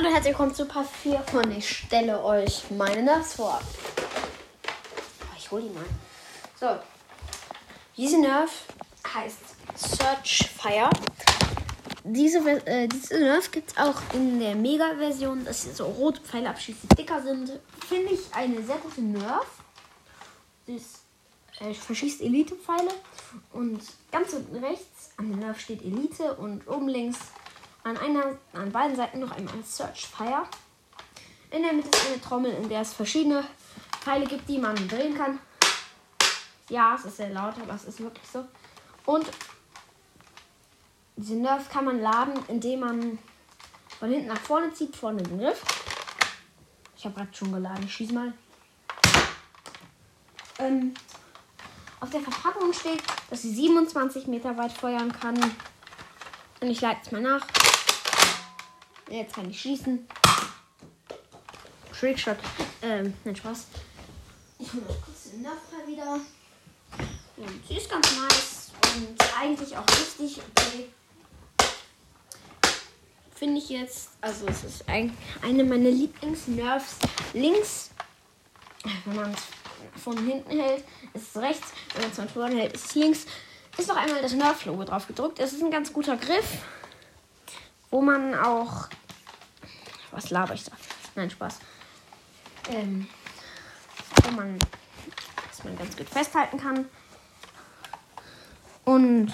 Hallo und herzlich willkommen zu Part 4 von Ich stelle euch meine Nerfs vor. Oh, ich hole die mal. So. Diese Nerf heißt Search Fire. Diese, äh, diese Nerf gibt es auch in der Mega-Version, dass sie so rote Pfeile abschießen, die dicker sind. Finde ich eine sehr gute Nerf. Sie äh, verschießt Elite-Pfeile. Und ganz unten rechts an der Nerf steht Elite und oben links an, einer, an beiden Seiten noch einmal Search Fire. In der Mitte ist eine Trommel, in der es verschiedene Pfeile gibt, die man drehen kann. Ja, es ist sehr laut, aber es ist wirklich so. Und diese Nerf kann man laden, indem man von hinten nach vorne zieht, vorne den Griff. Ich habe gerade schon geladen, schieß mal. Ähm, auf der Verpackung steht, dass sie 27 Meter weit feuern kann. Und ich leite es mal nach. Jetzt kann ich schießen. Trickshot. Ähm, nein, Spaß. Ich hole noch kurz den Nerfball wieder. Und sie ist ganz nice und eigentlich auch richtig okay. Finde ich jetzt, also es ist ein, eine meiner Lieblings-Nerfs. Links, wenn man es von hinten hält, ist es rechts. Wenn man es von vorne hält, ist es links. Ist noch einmal das Nerf-Logo drauf gedruckt. Es ist ein ganz guter Griff, wo man auch was laber ich da? Nein, Spaß. Ähm, wo man, dass man ganz gut festhalten kann. Und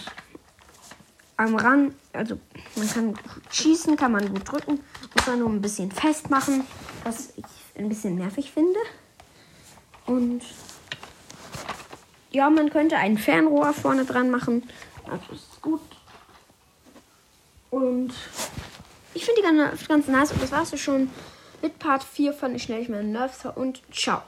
am Rand, also man kann schießen, kann man gut drücken, muss man nur ein bisschen festmachen, was ich ein bisschen nervig finde. Und ja, man könnte ein Fernrohr vorne dran machen. Also ist gut. Und ich finde die ganz, ganz nice und das war's schon mit Part 4 von Ich schnell ich meine Nerfs und ciao.